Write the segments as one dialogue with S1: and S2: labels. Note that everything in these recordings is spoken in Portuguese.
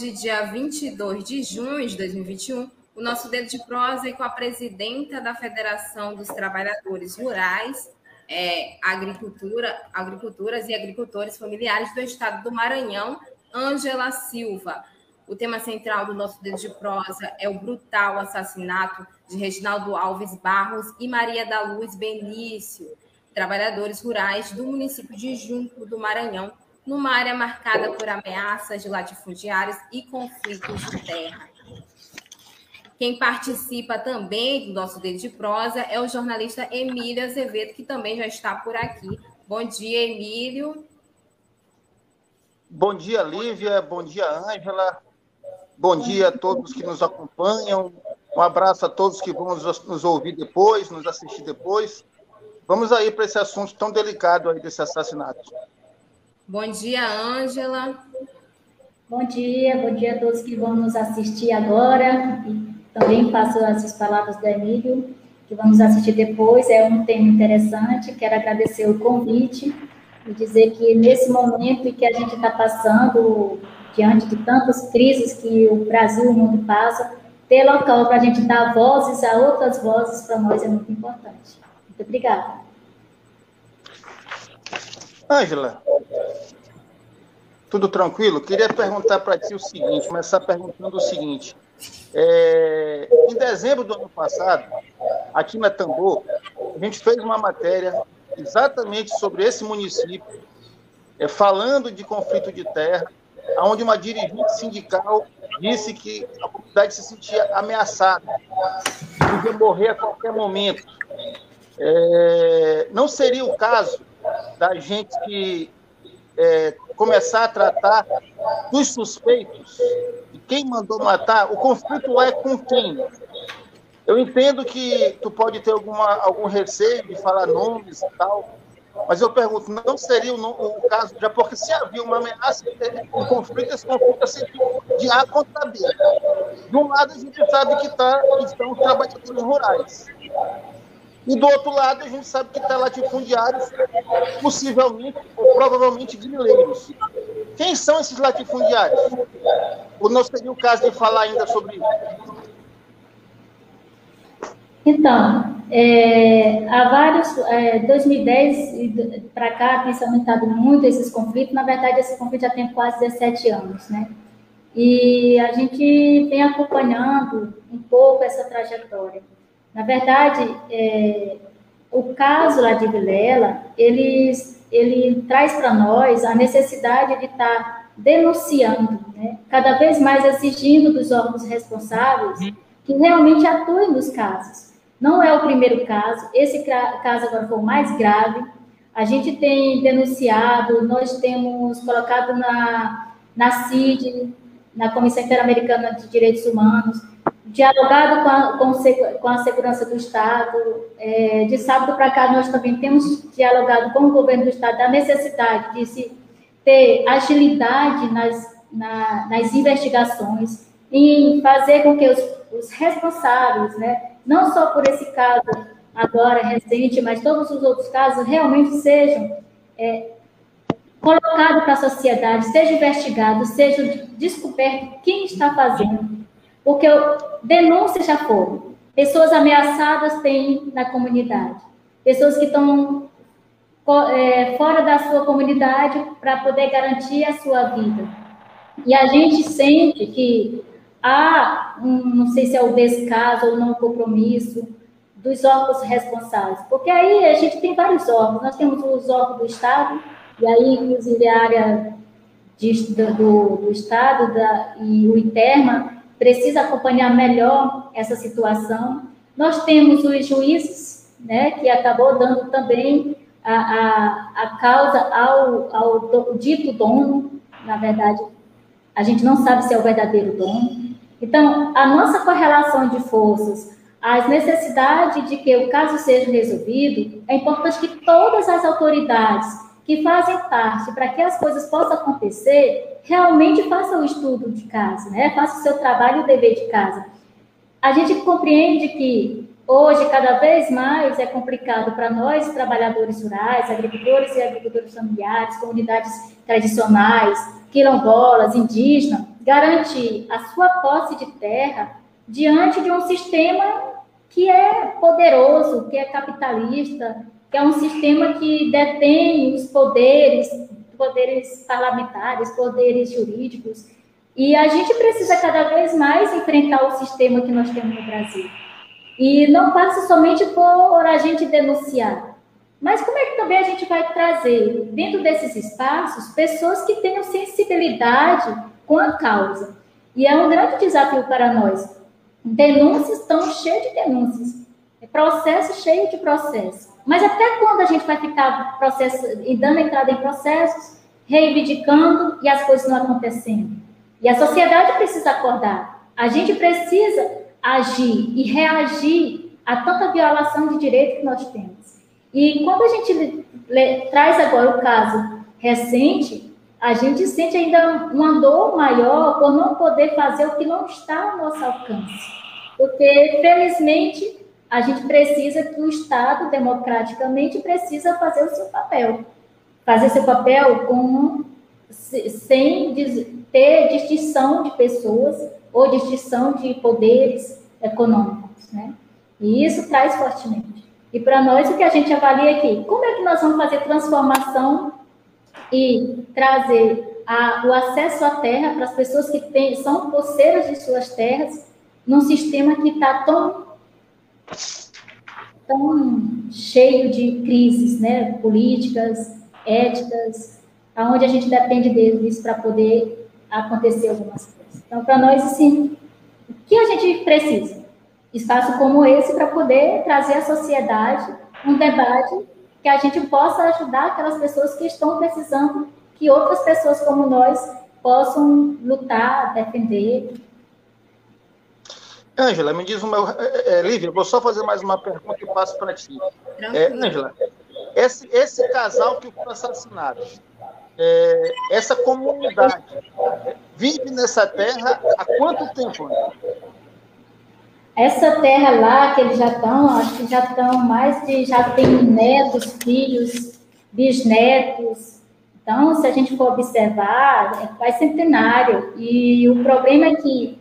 S1: Hoje, dia 22 de junho de 2021, o nosso dedo de prosa é com a presidenta da Federação dos Trabalhadores Rurais, é, Agricultura, Agriculturas e Agricultores Familiares do Estado do Maranhão, Ângela Silva. O tema central do nosso dedo de prosa é o brutal assassinato de Reginaldo Alves Barros e Maria da Luz Benício, trabalhadores rurais do município de Junco do Maranhão, numa área marcada por ameaças de latifundiários e conflitos de terra. Quem participa também do nosso Dedo de Prosa é o jornalista Emílio Azevedo, que também já está por aqui. Bom dia, Emílio.
S2: Bom dia, Lívia. Bom dia, Ângela. Bom dia a todos que nos acompanham. Um abraço a todos que vão nos ouvir depois, nos assistir depois. Vamos aí para esse assunto tão delicado aí desse assassinato.
S1: Bom dia, Ângela.
S3: Bom dia, bom dia a todos que vão nos assistir agora. E também passo as palavras do Emílio, que vamos assistir depois. É um tema interessante. Quero agradecer o convite e dizer que nesse momento em que a gente está passando, diante de tantas crises que o Brasil e o mundo passa, ter local para a gente dar vozes a outras vozes para nós é muito importante. Muito obrigada.
S2: Ângela, tudo tranquilo? Queria perguntar para ti o seguinte, começar perguntando o seguinte. É, em dezembro do ano passado, aqui na Tambor, a gente fez uma matéria exatamente sobre esse município, é, falando de conflito de terra, onde uma dirigente sindical disse que a comunidade se sentia ameaçada, podia morrer a qualquer momento. É, não seria o caso da gente que é, começar a tratar dos suspeitos, de quem mandou matar, o conflito lá é com quem? Eu entendo que tu pode ter alguma, algum receio de falar nomes e tal, mas eu pergunto, não seria o, o caso, já porque se havia uma ameaça, um conflito, esse conflito sempre de A contra B. De um lado, a gente sabe que, tá, estão os trabalhadores rurais. E do outro lado, a gente sabe que está latifundiários, possivelmente ou provavelmente grileiros. Quem são esses latifundiários? Ou não seria o caso de falar ainda sobre isso?
S3: Então, é, há vários, é, 2010 para cá tem se aumentado muito esses conflitos. Na verdade, esse conflito já tem quase 17 anos, né? E a gente vem acompanhando um pouco essa trajetória. Na verdade, é, o caso lá de Vilela, ele, ele traz para nós a necessidade de estar tá denunciando, né? cada vez mais exigindo dos órgãos responsáveis que realmente atuem nos casos. Não é o primeiro caso, esse caso agora foi o mais grave. A gente tem denunciado, nós temos colocado na, na CID, na Comissão Interamericana de Direitos Humanos, dialogado com a, com, com a segurança do Estado. É, de sábado para cá, nós também temos dialogado com o governo do Estado da necessidade de se ter agilidade nas, na, nas investigações, em fazer com que os, os responsáveis, né, não só por esse caso agora recente, mas todos os outros casos, realmente sejam é, colocados para a sociedade, sejam investigados, sejam descobertos quem está fazendo porque denúncias já foram. Pessoas ameaçadas tem na comunidade. Pessoas que estão é, fora da sua comunidade para poder garantir a sua vida. E a gente sente que há, um, não sei se é o descaso ou não compromisso dos órgãos responsáveis. Porque aí a gente tem vários órgãos. Nós temos os órgãos do Estado, e aí, inclusive, a área de, do, do Estado da, e o ITERMA precisa acompanhar melhor essa situação. Nós temos os juízes, né, que acabou dando também a, a, a causa ao, ao do, dito dono, na verdade, a gente não sabe se é o verdadeiro dono. Então, a nossa correlação de forças, as necessidades de que o caso seja resolvido, é importante que todas as autoridades que fazem parte para que as coisas possam acontecer, realmente façam o estudo de casa, né? façam o seu trabalho o dever de casa. A gente compreende que Hoje, cada vez mais é complicado para nós, trabalhadores rurais, agricultores e agricultores familiares, comunidades tradicionais, quilombolas, indígenas, garantir a sua posse de terra diante de um sistema que é poderoso, que é capitalista, que é um sistema que detém os poderes, poderes parlamentares, poderes jurídicos. E a gente precisa cada vez mais enfrentar o sistema que nós temos no Brasil. E não passa somente por a gente denunciar, mas como é que também a gente vai trazer, dentro desses espaços, pessoas que tenham sensibilidade com a causa? E é um grande desafio para nós. Denúncias estão cheias de denúncias, processo cheio de processos. Mas até quando a gente vai ficar processo, dando entrada em processos, reivindicando e as coisas não acontecendo? E a sociedade precisa acordar. A gente precisa agir e reagir a tanta violação de direito que nós temos. E quando a gente traz agora o caso recente, a gente sente ainda uma dor maior por não poder fazer o que não está ao nosso alcance. Porque, felizmente, a gente precisa que o Estado, democraticamente, precisa fazer o seu papel. Fazer seu papel com, sem ter distinção de pessoas ou distinção de poderes econômicos, né? E isso traz fortemente. E para nós, o que a gente avalia aqui, como é que nós vamos fazer transformação e trazer a, o acesso à terra para as pessoas que são poceiras de suas terras, num sistema que está tão, tão cheio de crises né, políticas, éticas, aonde a gente depende deles para poder acontecer algumas coisas. Então, para nós, assim, o que a gente precisa? Espaço como esse para poder trazer à sociedade um debate que a gente possa ajudar aquelas pessoas que estão precisando que outras pessoas como nós possam lutar, defender.
S2: Ângela, me diz uma. É, é, Lívia, vou só fazer mais uma pergunta e passo para ti. É, Ângela, esse, esse casal que foi assassinado, é, essa comunidade vive nessa terra há quanto tempo?
S3: Essa terra lá que eles já estão, acho que já estão mais de, já tem netos, filhos, bisnetos. Então, se a gente for observar, é quase centenário. E o problema é que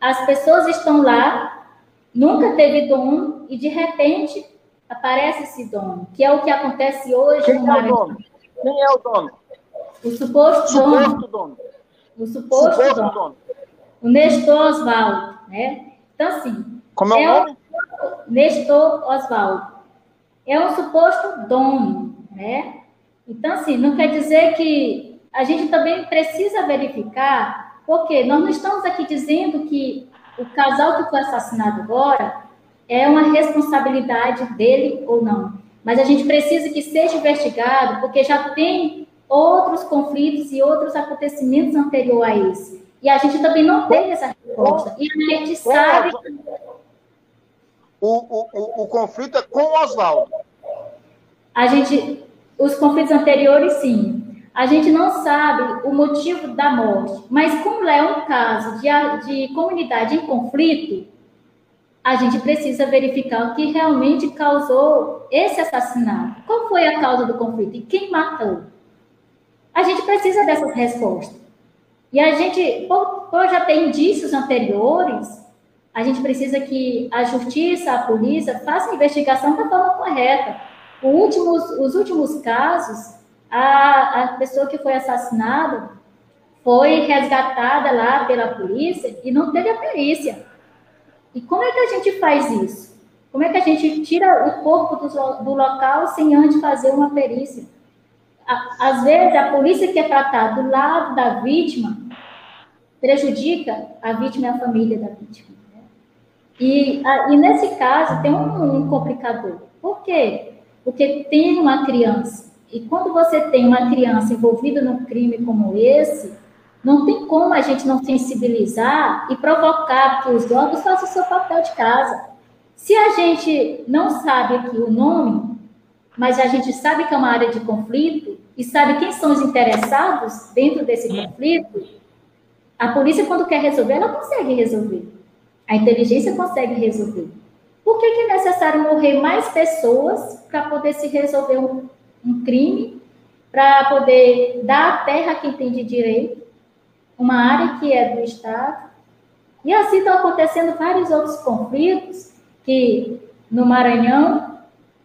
S3: as pessoas estão lá, nunca teve dom, e de repente aparece esse dom, que é o que acontece hoje
S2: Quem no é o dono? Quem é o dono?
S3: O suposto, suposto dono. dono. O suposto, suposto dono. dono. O Nestor Oswaldo, né? Então, assim...
S2: Como é o é nome?
S3: Nestor Oswaldo. É um suposto dono, né? Então, assim, não quer dizer que a gente também precisa verificar, porque nós não estamos aqui dizendo que o casal que foi assassinado agora é uma responsabilidade dele ou não. Mas a gente precisa que seja investigado, porque já tem outros conflitos e outros acontecimentos anteriores a esse. E a gente também não tem essa resposta. E a gente sabe.
S2: O, o, o, o conflito é com o Oswaldo.
S3: A gente. Os conflitos anteriores, sim. A gente não sabe o motivo da morte, mas como é um caso de, de comunidade em conflito, a gente precisa verificar o que realmente causou esse assassinato. Qual foi a causa do conflito e quem matou? A gente precisa dessas respostas. E a gente, por, por já ter indícios anteriores, a gente precisa que a justiça, a polícia, façam a investigação da forma correta. Os últimos casos, a, a pessoa que foi assassinada foi resgatada lá pela polícia e não teve a perícia. E como é que a gente faz isso? Como é que a gente tira o corpo do, do local sem antes fazer uma perícia? às vezes, a polícia que é tratar do lado da vítima prejudica a vítima e a família da vítima. Né? E, a, e nesse caso, tem um, um complicador. Por quê? porque tem uma criança. E quando você tem uma criança envolvida num crime como esse, não tem como a gente não sensibilizar e provocar que os órgãos façam o seu papel de casa. Se a gente não sabe aqui o nome, mas a gente sabe que é uma área de conflito e sabe quem são os interessados dentro desse conflito, a polícia, quando quer resolver, ela consegue resolver. A inteligência consegue resolver. Por que, que é necessário morrer mais pessoas para poder se resolver um, um crime, para poder dar a terra a quem tem de direito, uma área que é do Estado? E assim estão acontecendo vários outros conflitos que no Maranhão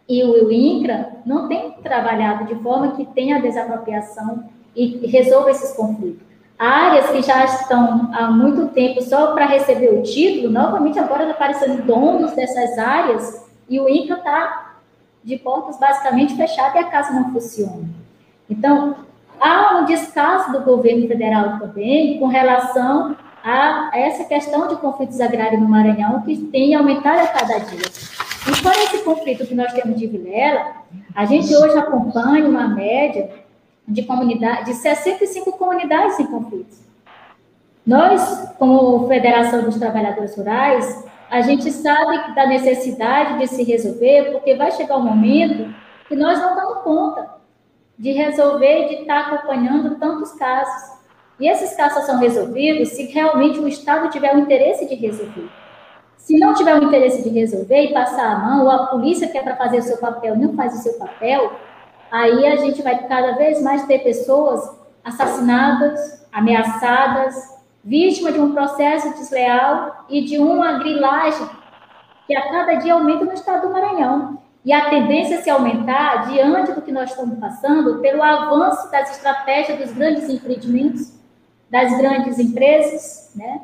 S3: e o INCRA não têm trabalhado de forma que tenha desapropriação e resolva esses conflitos. Áreas que já estão há muito tempo só para receber o título, novamente agora aparecendo donos dessas áreas e o INCRA está de portas basicamente fechadas e a casa não funciona. Então, há um descaso do governo federal também com relação a essa questão de conflitos agrários no Maranhão, que tem aumentado a cada dia. E fora esse conflito que nós temos de Vilela, a gente hoje acompanha uma média de comunidade, de 65 comunidades em conflitos. Nós, como Federação dos Trabalhadores Rurais, a gente sabe da necessidade de se resolver, porque vai chegar um momento que nós não damos conta de resolver e de estar acompanhando tantos casos. E esses casos são resolvidos se realmente o Estado tiver o interesse de resolver. Se não tiver o interesse de resolver e passar a mão, ou a polícia que é para fazer o seu papel não faz o seu papel, aí a gente vai cada vez mais ter pessoas assassinadas, ameaçadas, vítimas de um processo desleal e de uma grilagem que a cada dia aumenta no estado do Maranhão. E a tendência é se aumentar diante do que nós estamos passando pelo avanço das estratégias dos grandes empreendimentos das grandes empresas, né?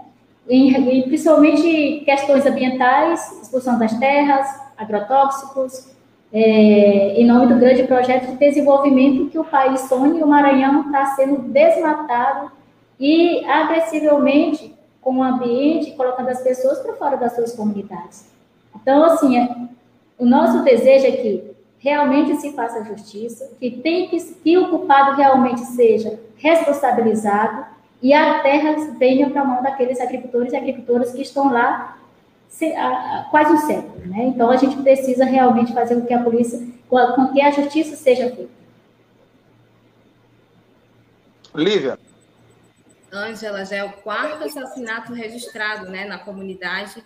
S3: Em, principalmente questões ambientais, expulsão das terras, agrotóxicos, é, em nome do grande projeto de desenvolvimento que o país sonha e o Maranhão está sendo desmatado e agressivamente com o ambiente, colocando as pessoas para fora das suas comunidades. Então, assim, é, o nosso desejo é que realmente se faça justiça, que tem que, que o culpado realmente seja responsabilizado e a terra venha para a mão daqueles agricultores e agricultoras que estão lá há quase um século. Né? Então, a gente precisa realmente fazer com que a polícia, com que a justiça seja feita.
S2: Lívia.
S1: Ângela, já é o quarto assassinato registrado né, na comunidade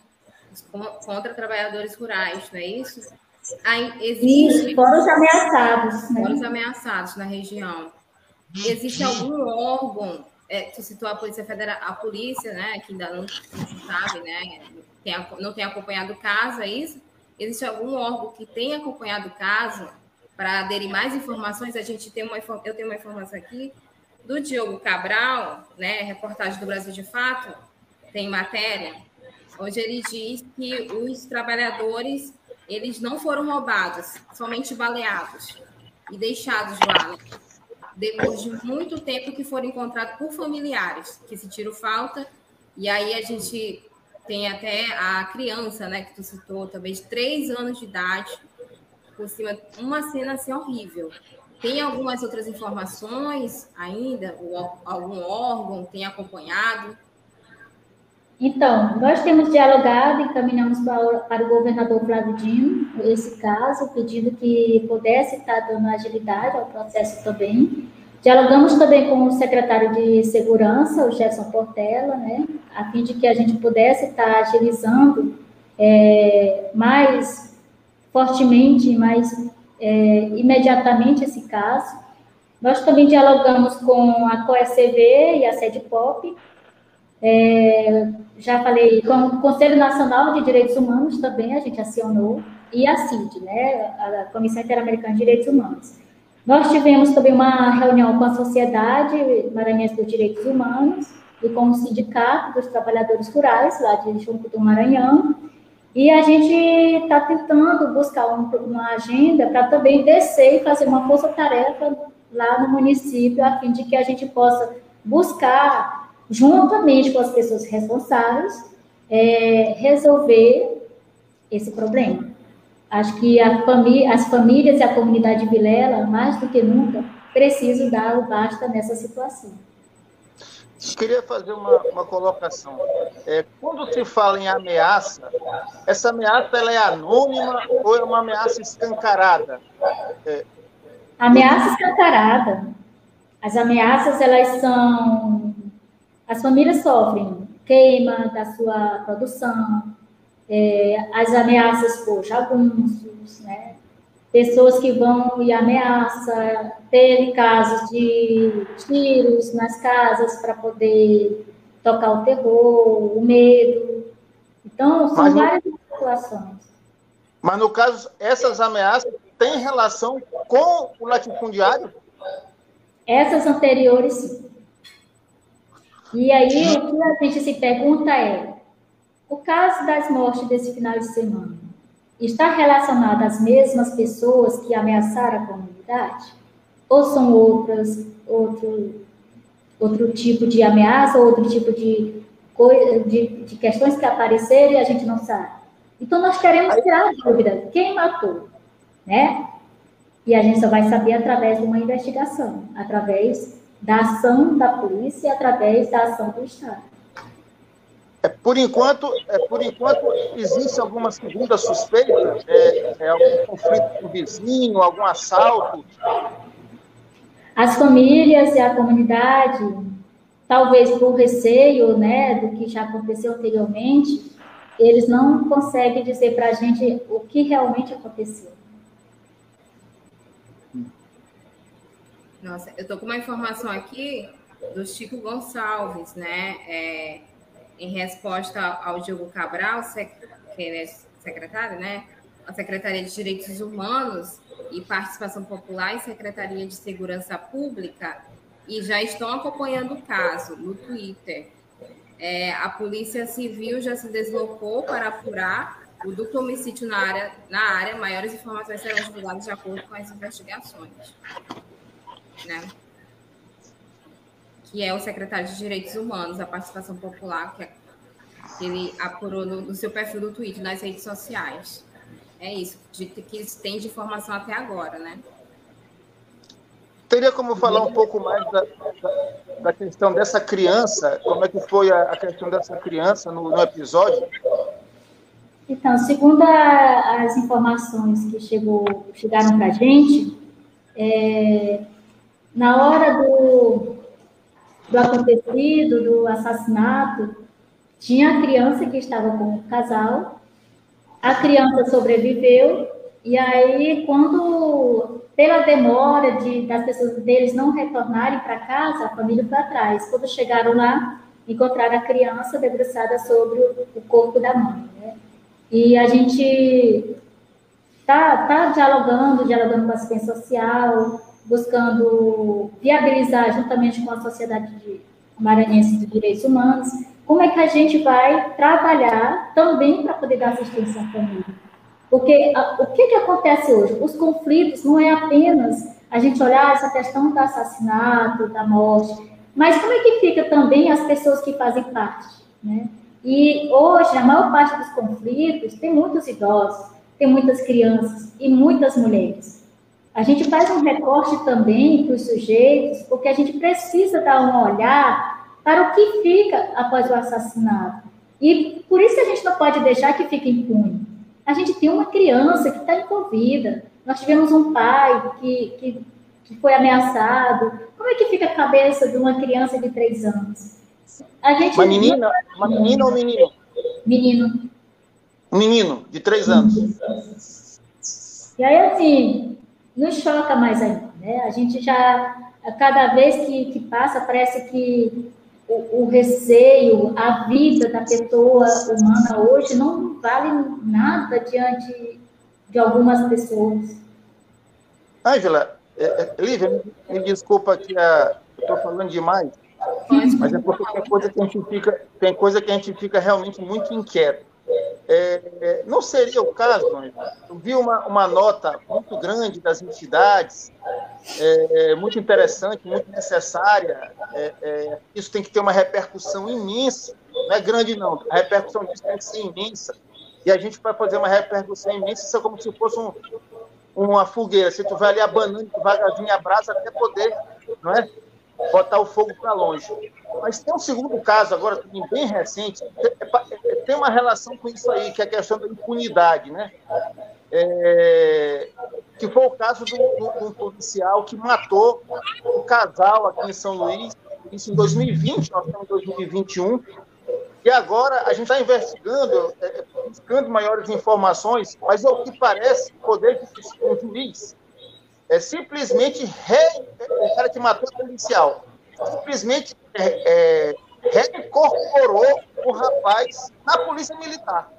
S1: contra trabalhadores rurais, não é isso?
S3: existe... Isso, foram os ameaçados.
S1: Né? Foram os ameaçados na região. Existe algum órgão é, tu citou a Polícia Federal, a polícia, né, que ainda não, não sabe, né, tem, não tem acompanhado o caso, é isso? Existe algum órgão que tenha acompanhado o caso para aderir mais informações? A gente tem uma, eu tenho uma informação aqui do Diogo Cabral, né, reportagem do Brasil de Fato, tem matéria, onde ele diz que os trabalhadores eles não foram roubados, somente baleados e deixados lá depois de muito tempo que foram encontrados por familiares que sentiram falta. E aí a gente tem até a criança, né, que tu citou, talvez três anos de idade, por cima, uma cena assim horrível. Tem algumas outras informações ainda? Algum órgão tem acompanhado?
S3: Então, nós temos dialogado e caminhamos para, para o governador Flávio Dino esse caso, pedindo que pudesse estar dando agilidade ao processo também. Dialogamos também com o secretário de Segurança, o Gerson Portela, né, a fim de que a gente pudesse estar agilizando é, mais fortemente, mais é, imediatamente esse caso. Nós também dialogamos com a COECV e a Sede Pop, é, já falei com o Conselho Nacional de Direitos Humanos também, a gente acionou, e a CID, né, a Comissão Interamericana de Direitos Humanos. Nós tivemos também uma reunião com a Sociedade Maranhense dos Direitos Humanos e com o Sindicato dos Trabalhadores Rurais, lá de Junco do Maranhão, e a gente está tentando buscar um, uma agenda para também descer e fazer uma força-tarefa lá no município, a fim de que a gente possa buscar juntamente com as pessoas responsáveis, é, resolver esse problema. Acho que as famílias e a comunidade Vilela, mais do que nunca, precisam dar o basta nessa situação.
S2: Queria fazer uma, uma colocação. É, quando se fala em ameaça, essa ameaça ela é anônima ou é uma ameaça escancarada?
S3: É... Ameaça escancarada. As ameaças, elas são... As famílias sofrem queima da sua produção, é, as ameaças por jagunços, né? Pessoas que vão e ameaçam, teve casos de tiros nas casas para poder tocar o terror, o medo. Então, são mas várias situações.
S2: Mas, no caso, essas ameaças têm relação com o latifundiário?
S3: Essas anteriores, sim. E aí, o que a gente se pergunta é, o caso das mortes desse final de semana, está relacionado às mesmas pessoas que ameaçaram a comunidade? Ou são outras, outro, outro tipo de ameaça, outro tipo de, de, de questões que apareceram e a gente não sabe? Então, nós queremos tirar a dúvida, quem matou, né? E a gente só vai saber através de uma investigação, através da ação da polícia e através da ação do Estado.
S2: É, por enquanto, é, por enquanto existe alguma segunda suspeita, é, é, algum conflito com o vizinho, algum assalto.
S3: As famílias e a comunidade, talvez por receio, né, do que já aconteceu anteriormente, eles não conseguem dizer para a gente o que realmente aconteceu.
S1: Nossa, eu tô com uma informação aqui do Chico Gonçalves, né? É, em resposta ao Diogo Cabral, que é secretário, né? A Secretaria de Direitos Humanos e Participação Popular e Secretaria de Segurança Pública e já estão acompanhando o caso no Twitter. É, a Polícia Civil já se deslocou para apurar o duplo homicídio na área, na área. Maiores informações serão divulgadas de acordo com as investigações. Né? Que é o secretário de Direitos Humanos, a Participação Popular, que, é, que ele apurou no, no, seu perfil do Twitter, nas redes sociais. É isso, de, que eles têm de informação até agora, né?
S2: Teria como falar um pouco mais da, da, da questão dessa criança? Como é que foi a, a questão dessa criança no, no episódio?
S3: Então, segundo a, as informações que chegou, chegaram para a gente, é, na hora do, do acontecido, do assassinato, tinha a criança que estava com o casal, a criança sobreviveu, e aí, quando, pela demora de, das pessoas deles não retornarem para casa, a família foi atrás. Quando chegaram lá, encontraram a criança debruçada sobre o corpo da mãe. Né? E a gente está tá dialogando, dialogando com a assistência social, buscando viabilizar, juntamente com a Sociedade de Maranhense de Direitos Humanos, como é que a gente vai trabalhar também para poder dar assistência à família. Porque a, o que, que acontece hoje? Os conflitos não é apenas a gente olhar essa questão do assassinato, da morte, mas como é que fica também as pessoas que fazem parte, né? E hoje, a maior parte dos conflitos tem muitos idosos, tem muitas crianças e muitas mulheres. A gente faz um recorte também para os sujeitos, porque a gente precisa dar um olhar para o que fica após o assassinato. E por isso a gente não pode deixar que fique impune. A gente tem uma criança que está envolvida. Nós tivemos um pai que, que, que foi ameaçado. Como é que fica a cabeça de uma criança de três anos?
S2: A gente uma menina, uma menina ou menino?
S3: Menino.
S2: Um menino de três anos.
S3: E aí, assim, nos choca mais ainda. Né? A gente já, a cada vez que, que passa, parece que o, o, receio, a vida da pessoa humana hoje não vale nada diante de algumas pessoas.
S2: Ângela, é, é, Lívia, me desculpa que estou falando demais, mas é porque tem coisa que a gente fica, tem coisa que a gente fica realmente muito inquieto. É, não seria o caso, eu vi uma, uma nota muito grande das entidades, é, muito interessante, muito necessária. É, é, isso tem que ter uma repercussão imensa, não é grande não, a repercussão disso tem que ser imensa. e a gente vai fazer uma repercussão imensa, isso é como se fosse um, uma fogueira. Se tu vai ali abanando devagarzinho a brasa até poder, não é? Botar o fogo para longe. Mas tem um segundo caso agora, bem recente, tem uma relação com isso aí, que é a questão da impunidade, né? É, que foi o caso um policial que matou um casal aqui em São Luís, isso em 2020, nós estamos em 2021, e agora a gente está investigando, é, é, buscando maiores informações, mas o que parece, o poder de um juiz é simplesmente re, o cara que matou o policial, simplesmente é, é, reincorporou o rapaz na polícia militar.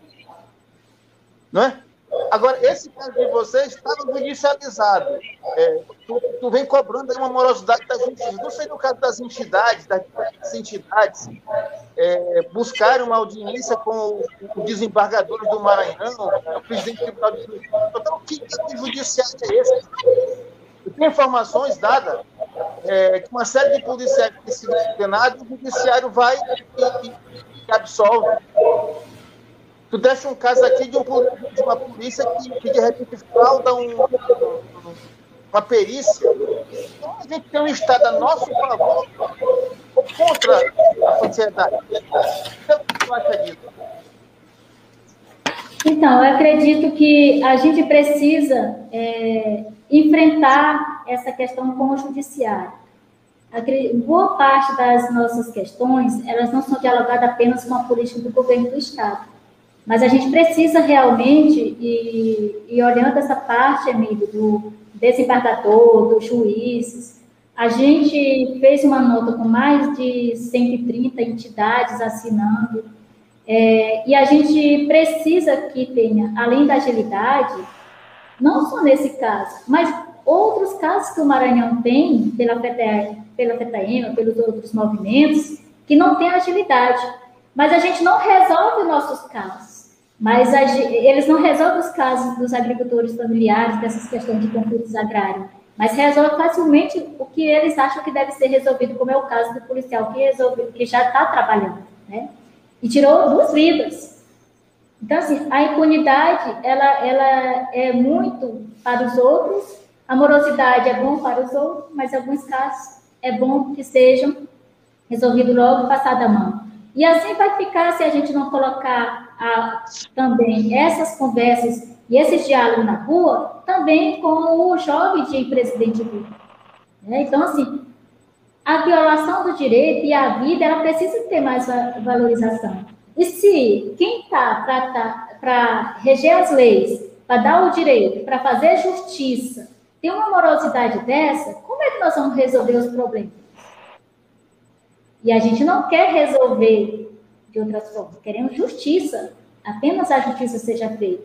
S2: Não é? Agora, esse caso de vocês estava judicializado. É, tu, tu, vem cobrando uma morosidade da justiça. Não sei no caso das entidades, das entidades, é, buscarem uma audiência com o, desembargador do Maranhão, o presidente do Tribunal de Justiça. Então, que tipo de judiciário é esse? Tem informações dadas é, uma série de policiais condenados, o judiciário vai e, e, e absolve. Tu deixa um caso aqui de, um, de uma polícia que, que, de repente frauda um, uma perícia. Então a gente tem um Estado a nosso favor ou contra a sociedade. Então, o que tu acha disso?
S3: Então, eu acredito que a gente precisa é, enfrentar essa questão com o judiciário. Boa parte das nossas questões, elas não são dialogadas apenas com a política do governo do Estado. Mas a gente precisa realmente, e, e olhando essa parte, Emílio, do desembargador, dos juízes, a gente fez uma nota com mais de 130 entidades assinando, é, e a gente precisa que tenha, além da agilidade, não só nesse caso, mas outros casos que o Maranhão tem, pela FETAEMA, pela FETAEMA pelos outros movimentos, que não tem agilidade. Mas a gente não resolve nossos casos. Mas a, eles não resolvem os casos dos agricultores familiares, dessas questões de conflitos agrários, mas resolvem facilmente o que eles acham que deve ser resolvido, como é o caso do policial que, resolve, que já está trabalhando, né? E tirou duas vidas. Então, assim, a impunidade, ela, ela é muito para os outros, a morosidade é bom para os outros, mas em alguns casos é bom que sejam resolvidos logo passada a mão. E assim vai ficar se a gente não colocar a, também essas conversas e esses diálogos na rua, também com o jovem de presidente Lula. Né? Então, assim, a violação do direito e a vida, ela precisa ter mais valorização. E se quem está para tá, reger as leis, para dar o direito, para fazer justiça, tem uma morosidade dessa, como é que nós vamos resolver os problemas? E a gente não quer resolver de outras formas, queremos justiça, apenas a justiça seja feita.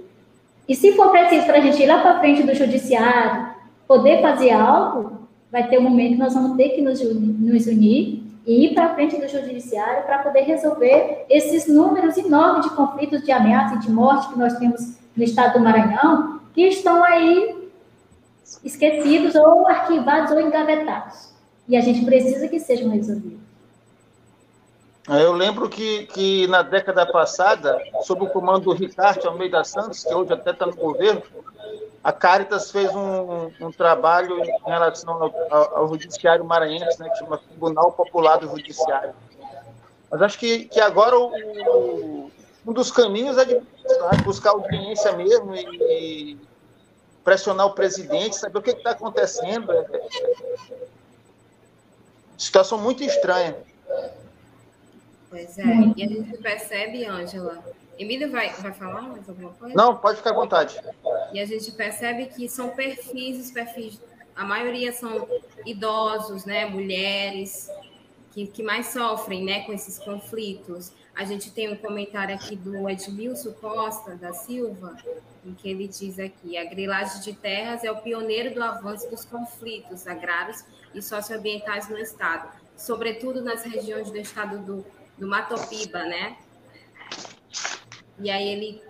S3: E se for preciso para a gente ir lá para frente do judiciário, poder fazer algo, vai ter um momento que nós vamos ter que nos, nos unir e ir para frente do judiciário para poder resolver esses números enormes de conflitos, de ameaça e de morte que nós temos no estado do Maranhão, que estão aí esquecidos ou arquivados ou engavetados. E a gente precisa que sejam resolvidos.
S2: Eu lembro que, que na década passada, sob o comando do Ricardo Almeida Santos, que hoje até está no governo, a Caritas fez um, um trabalho em relação ao, ao, judiciário maranhense, né, que chama Tribunal Popular do Judiciário. Mas acho que, que agora o, um dos caminhos é de buscar audiência mesmo e pressionar o presidente, saber o que está acontecendo. É, situação muito estranha.
S1: Pois é, e a gente percebe, Ângela. Emília vai, vai falar mais alguma coisa?
S2: Não, pode ficar à vontade.
S1: E a gente percebe que são perfis, os perfis, a maioria são idosos, né, mulheres, que, que mais sofrem né, com esses conflitos. A gente tem um comentário aqui do Edmilson Costa da Silva, em que ele diz aqui: a grilagem de terras é o pioneiro do avanço dos conflitos agrários e socioambientais no Estado, sobretudo nas regiões do estado do do Matopiba, né? E aí ele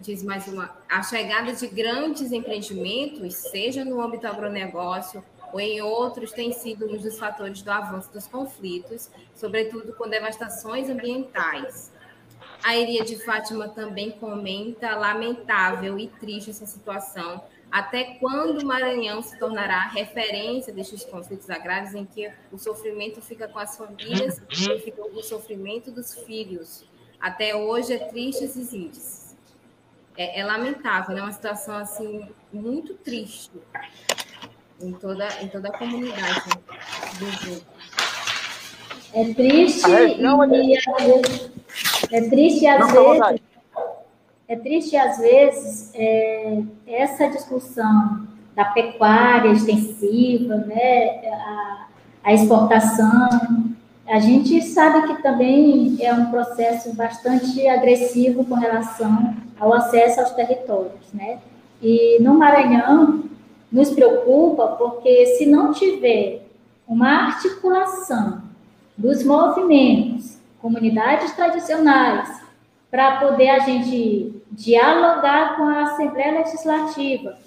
S1: diz mais uma: a chegada de grandes empreendimentos, seja no âmbito agronegócio ou em outros, tem sido um dos fatores do avanço dos conflitos, sobretudo com devastações ambientais. A Iria de Fátima também comenta lamentável e triste essa situação. Até quando o Maranhão se tornará referência destes conflitos agrários em que o sofrimento fica com as famílias e fica com o sofrimento dos filhos? Até hoje é triste esses índices. É, é lamentável, é né? uma situação assim muito triste em toda, em toda a comunidade do
S3: É triste e, e, às vezes, é triste às não, vezes é triste às vezes é, essa discussão da pecuária extensiva, né, a, a exportação. A gente sabe que também é um processo bastante agressivo com relação ao acesso aos territórios, né? E no Maranhão nos preocupa porque se não tiver uma articulação dos movimentos, comunidades tradicionais, para poder a gente dialogar com a Assembleia Legislativa,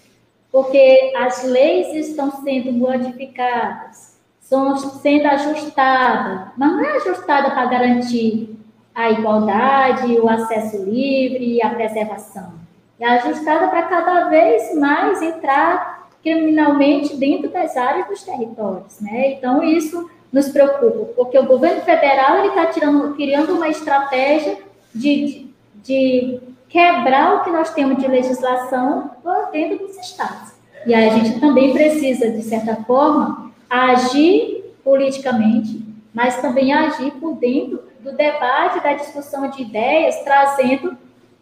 S3: porque as leis estão sendo modificadas, estão sendo ajustadas, mas não é ajustada para garantir a igualdade, o acesso livre e a preservação. É ajustada para cada vez mais entrar criminalmente dentro das áreas dos territórios, né? Então isso nos preocupa, porque o governo federal ele está criando uma estratégia de, de quebrar o que nós temos de legislação dentro dos estados. E aí a gente também precisa, de certa forma, agir politicamente, mas também agir por dentro do debate, da discussão de ideias, trazendo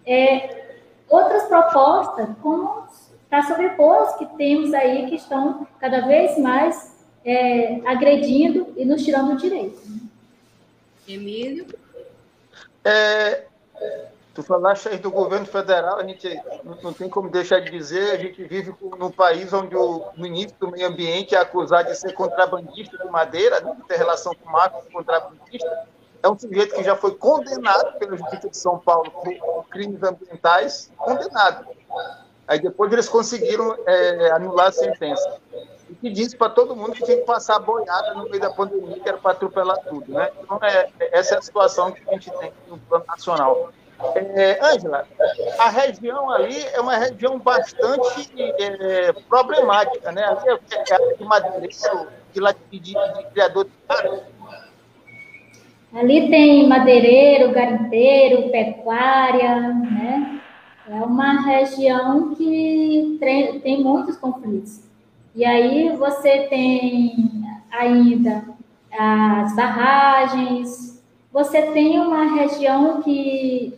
S3: é, outras propostas, como para sobrepor as que temos aí, que estão cada vez mais é, agredindo e nos tirando o direito.
S1: Emílio?
S2: É, Tu falaste aí do governo federal, a gente não tem como deixar de dizer, a gente vive num país onde o ministro do Meio Ambiente é acusado de ser contrabandista de madeira, né, de ter relação com máfia contrabandista. É um sujeito que já foi condenado pela Justiça de São Paulo por crimes ambientais, condenado. Aí depois eles conseguiram é, anular a sentença. E que disse para todo mundo que tinha que passar boiada no meio da pandemia, que era para atropelar tudo. Né? Então, é, essa é a situação que a gente tem no plano nacional. É, Ângela, é, a região ali é uma região bastante é, problemática, né? Ali é, é de madeireiro, de, de, de, de criador de gado.
S3: Ali tem madeireiro, garimpeiro, pecuária, né? É uma região que tem muitos conflitos. E aí você tem ainda as barragens, você tem uma região que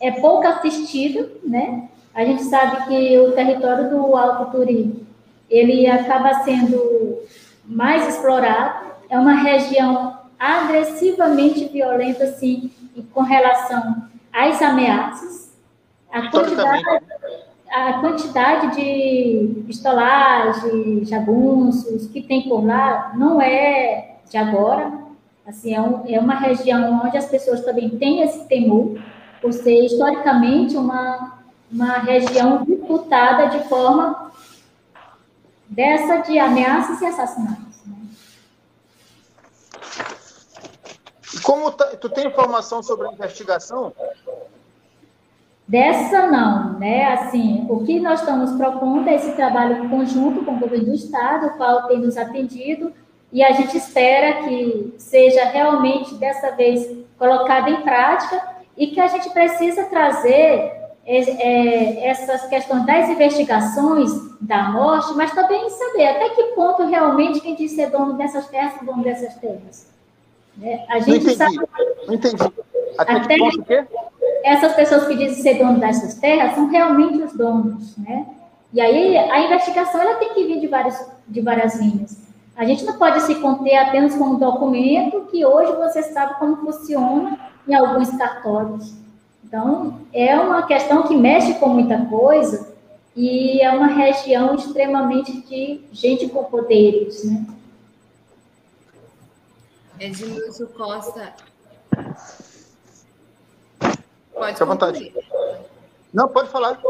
S3: é pouco assistido, né? A gente sabe que o território do Alto Turi, ele acaba sendo mais explorado, é uma região agressivamente violenta, assim, com relação às ameaças. A quantidade, a quantidade de pistolagem, jagunços que tem por lá não é de agora. Assim, é, um, é uma região onde as pessoas também têm esse temor por ser historicamente uma, uma região disputada de forma dessa de ameaças e assassinatos. Né?
S2: Como tá, tu tem informação sobre a investigação?
S3: Dessa não, né? Assim, o que nós estamos propondo é esse trabalho conjunto com o governo do estado, o qual tem nos atendido, e a gente espera que seja realmente dessa vez colocado em prática e que a gente precisa trazer é, é, essas questões das investigações da morte, mas também saber até que ponto realmente quem diz ser dono dessas terras é dono dessas terras.
S2: É, a gente não entendi, sabe. Não entendi. Até, até que ponto quê?
S3: Essas pessoas que dizem ser dono dessas terras são realmente os donos, né? E aí a investigação ela tem que vir de várias, de várias linhas. A gente não pode se conter apenas com um documento que hoje você sabe como funciona em alguns cartórios. Então, é uma questão que mexe com muita coisa e é uma região extremamente de gente com poderes, né?
S1: Edmilson Costa.
S2: Pode Fique à vontade. Não, pode falar.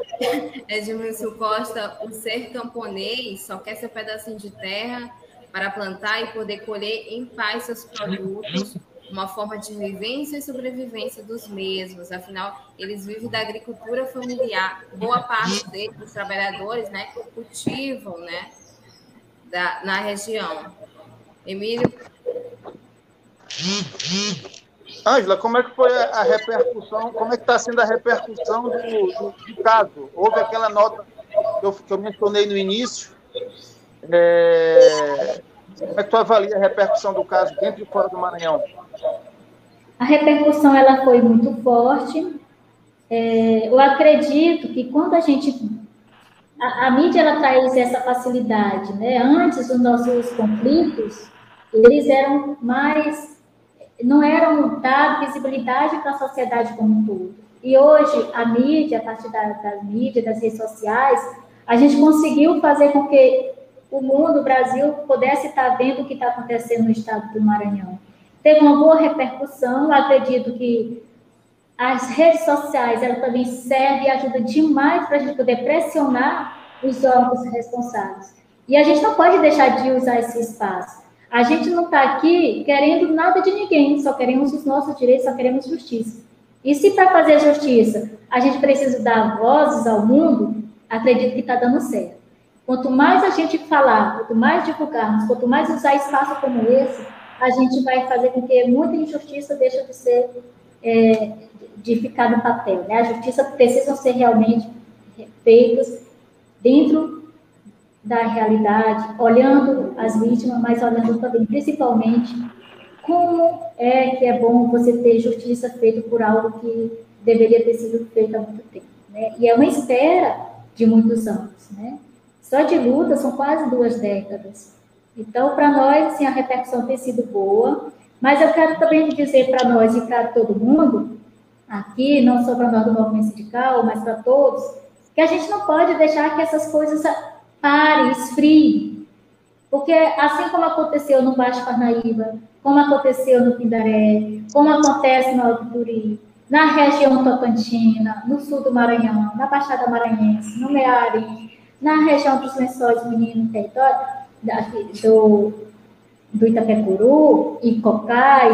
S1: Edmilson Costa, o ser camponês só quer seu pedacinho de terra para plantar e poder colher em paz seus produtos uma forma de vivência e sobrevivência dos mesmos. Afinal, eles vivem da agricultura familiar. Boa parte deles, dos trabalhadores, né, cultivam, né, da, na região. Emílio?
S2: Ângela, como é que foi a repercussão, como é que está sendo a repercussão do, do, do, caso? Houve aquela nota que eu, que eu mencionei no início. É, como é que tu avalia a repercussão do caso dentro e fora do Maranhão?
S3: A repercussão ela foi muito forte. É, eu acredito que quando a gente a, a, mídia ela traz essa facilidade, né? Antes dos nossos conflitos, eles eram mais não eram dado visibilidade para a sociedade como um todo. E hoje a mídia, a partir da, da mídia, das redes sociais, a gente conseguiu fazer com que o mundo, o Brasil, pudesse estar vendo o que está acontecendo no estado do Maranhão. Teve uma boa repercussão, acredito que as redes sociais, ela também serve e ajuda demais para a gente poder pressionar os órgãos responsáveis. E a gente não pode deixar de usar esse espaço. A gente não está aqui querendo nada de ninguém, só queremos os nossos direitos, só queremos justiça. E se para fazer justiça a gente precisa dar vozes ao mundo, acredito que está dando certo. Quanto mais a gente falar, quanto mais divulgarmos, quanto mais usar espaço como esse, a gente vai fazer com que muita injustiça deixe de ser, é, de ficar no papel. Né? A justiça precisa ser realmente feitas dentro da realidade, olhando as vítimas, mas olhando também, principalmente, como é que é bom você ter justiça feita por algo que deveria ter sido feito há muito tempo. Né? E é uma espera de muitos anos. Né? Só de luta são quase duas décadas. Então, para nós, assim, a repercussão tem sido boa, mas eu quero também dizer para nós e para todo mundo, aqui, não só para nós do movimento sindical, mas para todos, que a gente não pode deixar que essas coisas parem, esfriem. Porque assim como aconteceu no Baixo Parnaíba, como aconteceu no Pindaré, como acontece no Alto Turi, na região Tocantina, no sul do Maranhão, na Baixada Maranhense, no Mearim, na região dos lençóis meninos território do, do Itapecuru, e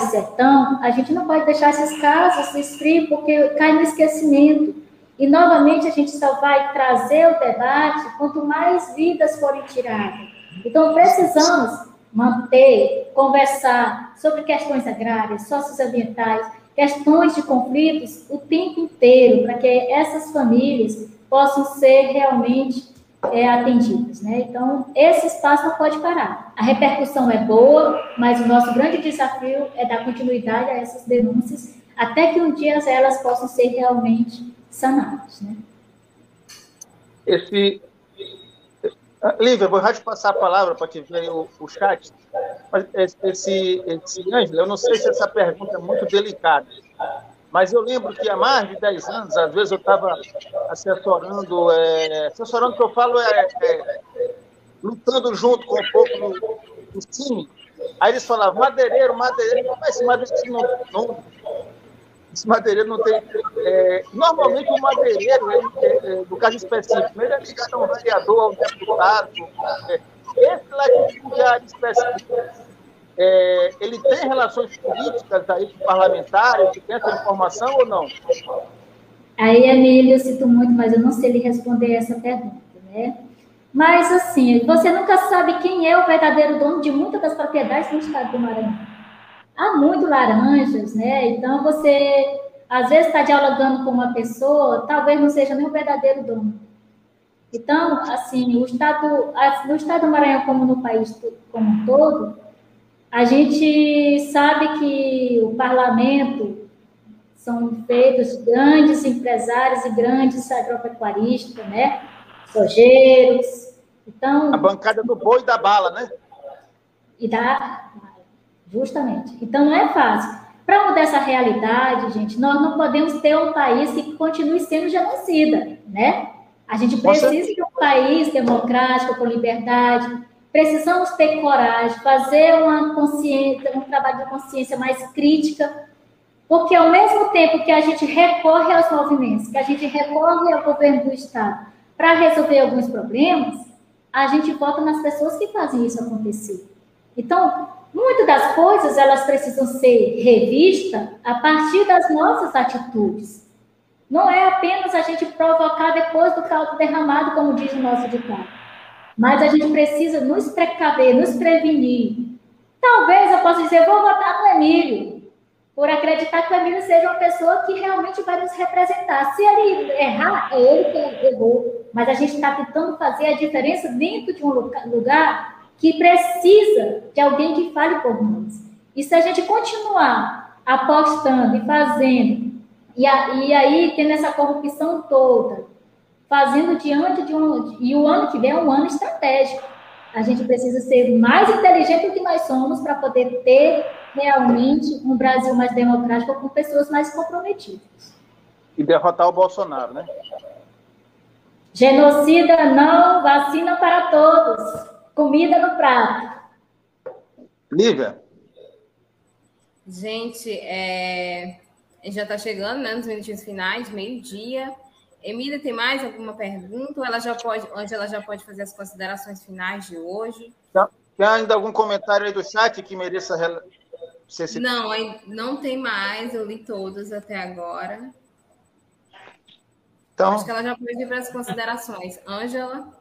S3: Sertão, a gente não pode deixar esses casos se esfriar, porque cai no esquecimento. E, novamente, a gente só vai trazer o debate quanto mais vidas forem tiradas. Então, precisamos manter, conversar sobre questões agrárias, socioambientais, questões de conflitos o tempo inteiro, para que essas famílias possam ser realmente é, atendidas. Né? Então, esse espaço não pode parar. A repercussão é boa, mas o nosso grande desafio é dar continuidade a essas denúncias até que um dia elas possam ser realmente sanadas. Né?
S2: Esse... Lívia, vou te passar a palavra para que veja o, o chat. Mas esse, esse, Ângela, eu não sei se essa pergunta é muito delicada, mas eu lembro que há mais de 10 anos, às vezes eu estava assessorando, é, assessorando que eu falo é, é, lutando junto com um pouco do, do time. Aí eles falavam, madeireiro, madeireiro, mas esse madeireiro não, não, esse madeireiro não tem. É, normalmente o madeireiro, ele, é, é no caso específico, ele é ligado a um vereador, a um deputado. É, esse latifundiário específico é, ele tem relações políticas aí com parlamentares, que tem essa informação ou não?
S3: Aí, Emílio, eu sinto muito, mas eu não sei lhe responder essa pergunta, né? Mas, assim, você nunca sabe quem é o verdadeiro dono de muitas das propriedades do estado do Maranhão. Há muito laranjas, né? Então, você, às vezes, está dialogando com uma pessoa, talvez não seja nem o verdadeiro dono. Então, assim, o estado, no estado do Maranhão, como no país como um todo, a gente sabe que o parlamento são feitos grandes empresários e grandes agropecuaristas, né? Sojeiros. Então,
S2: a bancada do boi e da bala, né?
S3: E da justamente. Então não é fácil. Para mudar essa realidade, gente, nós não podemos ter um país que continue sendo genocida, né? A gente precisa de um país democrático, com liberdade, Precisamos ter coragem, fazer uma consciência, um trabalho de consciência mais crítica, porque ao mesmo tempo que a gente recorre aos movimentos, que a gente recorre ao governo do Estado para resolver alguns problemas, a gente vota nas pessoas que fazem isso acontecer. Então, muitas das coisas elas precisam ser revistas a partir das nossas atitudes. Não é apenas a gente provocar depois do caldo derramado, como diz o nosso ditado. Mas a gente precisa nos precaver, nos prevenir. Talvez eu possa dizer, vou votar no Emílio, por acreditar que o Emílio seja uma pessoa que realmente vai nos representar. Se ele errar, é ele que errou. Mas a gente está tentando fazer a diferença dentro de um lugar que precisa de alguém que fale por nós. E se a gente continuar apostando e fazendo, e, a, e aí tendo essa corrupção toda, fazendo diante de um. E o ano que vem é um ano estratégico. A gente precisa ser mais inteligente do que nós somos para poder ter realmente um Brasil mais democrático com pessoas mais comprometidas.
S2: E derrotar o Bolsonaro, né?
S3: Genocida não, vacina para todos. Comida no prato.
S2: Lívia.
S1: Gente, é... já está chegando né, nos minutinhos finais, meio-dia. Emília, tem mais alguma pergunta? Ou ela já pode, onde ela já pode fazer as considerações finais de hoje?
S2: Tem ainda algum comentário aí do chat que mereça
S1: ser citado? Não, não tem mais. Eu li todos até agora. Então, Acho que ela já pode ir para as considerações. Ângela?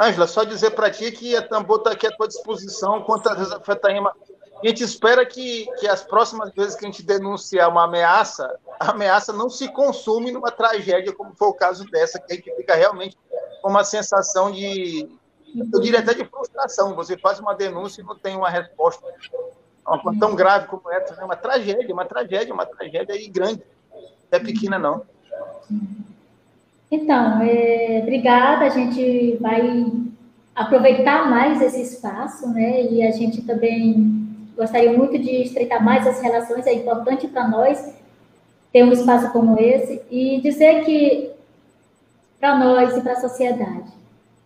S2: Ângela, só dizer para ti que a Tambor está aqui à tua disposição contra a Desafetaíma a gente espera que, que as próximas vezes que a gente denunciar uma ameaça, a ameaça não se consume numa tragédia, como foi o caso dessa, que a gente fica realmente com uma sensação de, eu diria até de frustração. Você faz uma denúncia e não tem uma resposta. Uma coisa tão grave como essa, é uma tragédia, uma tragédia, uma tragédia aí grande. Não é pequena, não.
S3: Então, é, obrigada. A gente vai aproveitar mais esse espaço, né? E a gente também gostaria muito de estreitar mais as relações, é importante para nós ter um espaço como esse e dizer que para nós e para a sociedade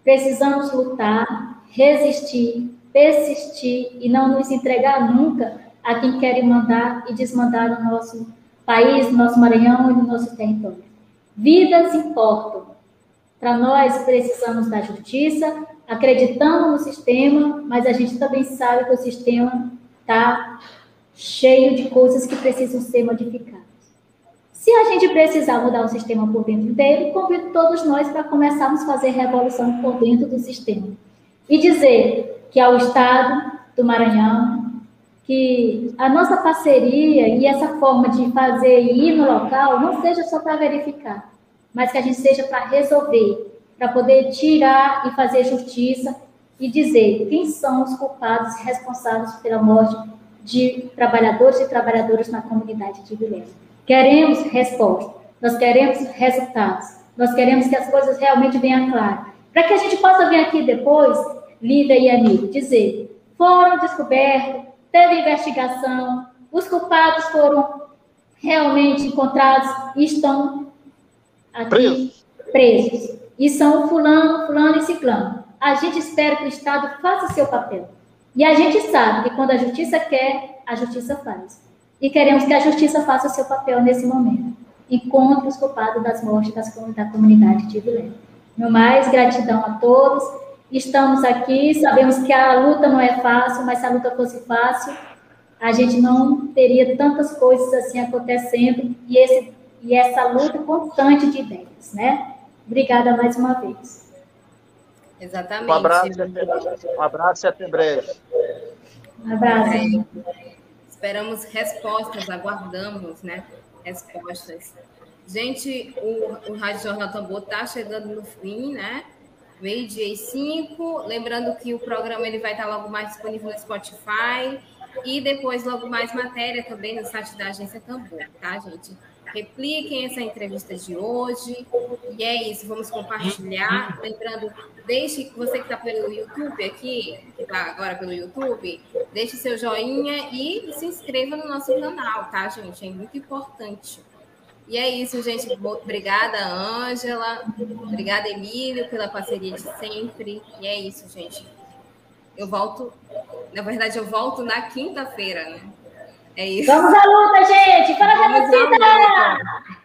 S3: precisamos lutar, resistir, persistir e não nos entregar nunca a quem quer mandar e desmandar no nosso país, no nosso Maranhão e no nosso território. Vidas importam. Para nós precisamos da justiça, acreditando no sistema, mas a gente também sabe que o sistema está cheio de coisas que precisam ser modificadas. Se a gente precisar mudar o sistema por dentro dele, convido todos nós para começarmos a fazer revolução por dentro do sistema. E dizer que ao Estado do Maranhão, que a nossa parceria e essa forma de fazer e ir no local não seja só para verificar, mas que a gente seja para resolver, para poder tirar e fazer justiça e dizer quem são os culpados responsáveis pela morte de trabalhadores e trabalhadoras na comunidade de Vilhena. Queremos resposta, nós queremos resultados, nós queremos que as coisas realmente venham claras. Para que a gente possa vir aqui depois, Lida e amigo, dizer: foram descobertos, teve investigação, os culpados foram realmente encontrados e estão aqui presos. presos. E são fulano, fulano e ciclano a gente espera que o Estado faça seu papel. E a gente sabe que quando a justiça quer, a justiça faz. E queremos que a justiça faça o seu papel nesse momento. Encontre os culpados das mortes das, da comunidade de Vilém. No mais, gratidão a todos. Estamos aqui, sabemos que a luta não é fácil, mas se a luta fosse fácil, a gente não teria tantas coisas assim acontecendo e, esse, e essa luta constante de ideias, né? Obrigada mais uma vez.
S1: Exatamente.
S2: Um abraço, até, um abraço e até breve.
S3: Um abraço. É,
S1: esperamos respostas, aguardamos, né? Respostas. Gente, o, o Rádio Jornal Tambor está chegando no fim, né? Meio-dia e cinco. Lembrando que o programa ele vai estar logo mais disponível no Spotify. E depois, logo mais matéria também no site da Agência Tambor, tá, gente? repliquem essa entrevista de hoje. E é isso, vamos compartilhar. Lembrando, deixe você que está pelo YouTube aqui, que está agora pelo YouTube, deixe seu joinha e se inscreva no nosso canal, tá, gente? É muito importante. E é isso, gente. Obrigada, Ângela. Obrigada, Emílio, pela parceria de sempre. E é isso, gente. Eu volto. Na verdade, eu volto na quinta-feira, né? É isso.
S3: Vamos à luta, gente! Para a genocida!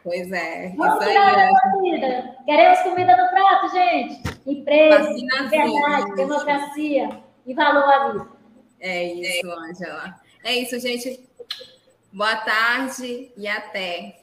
S1: Pois é.
S3: Vamos isso aí. Comida. Queremos comida no prato, gente. Empresa, liberdade, democracia e valor à vida.
S1: É isso, Ângela. É isso, gente. Boa tarde e até.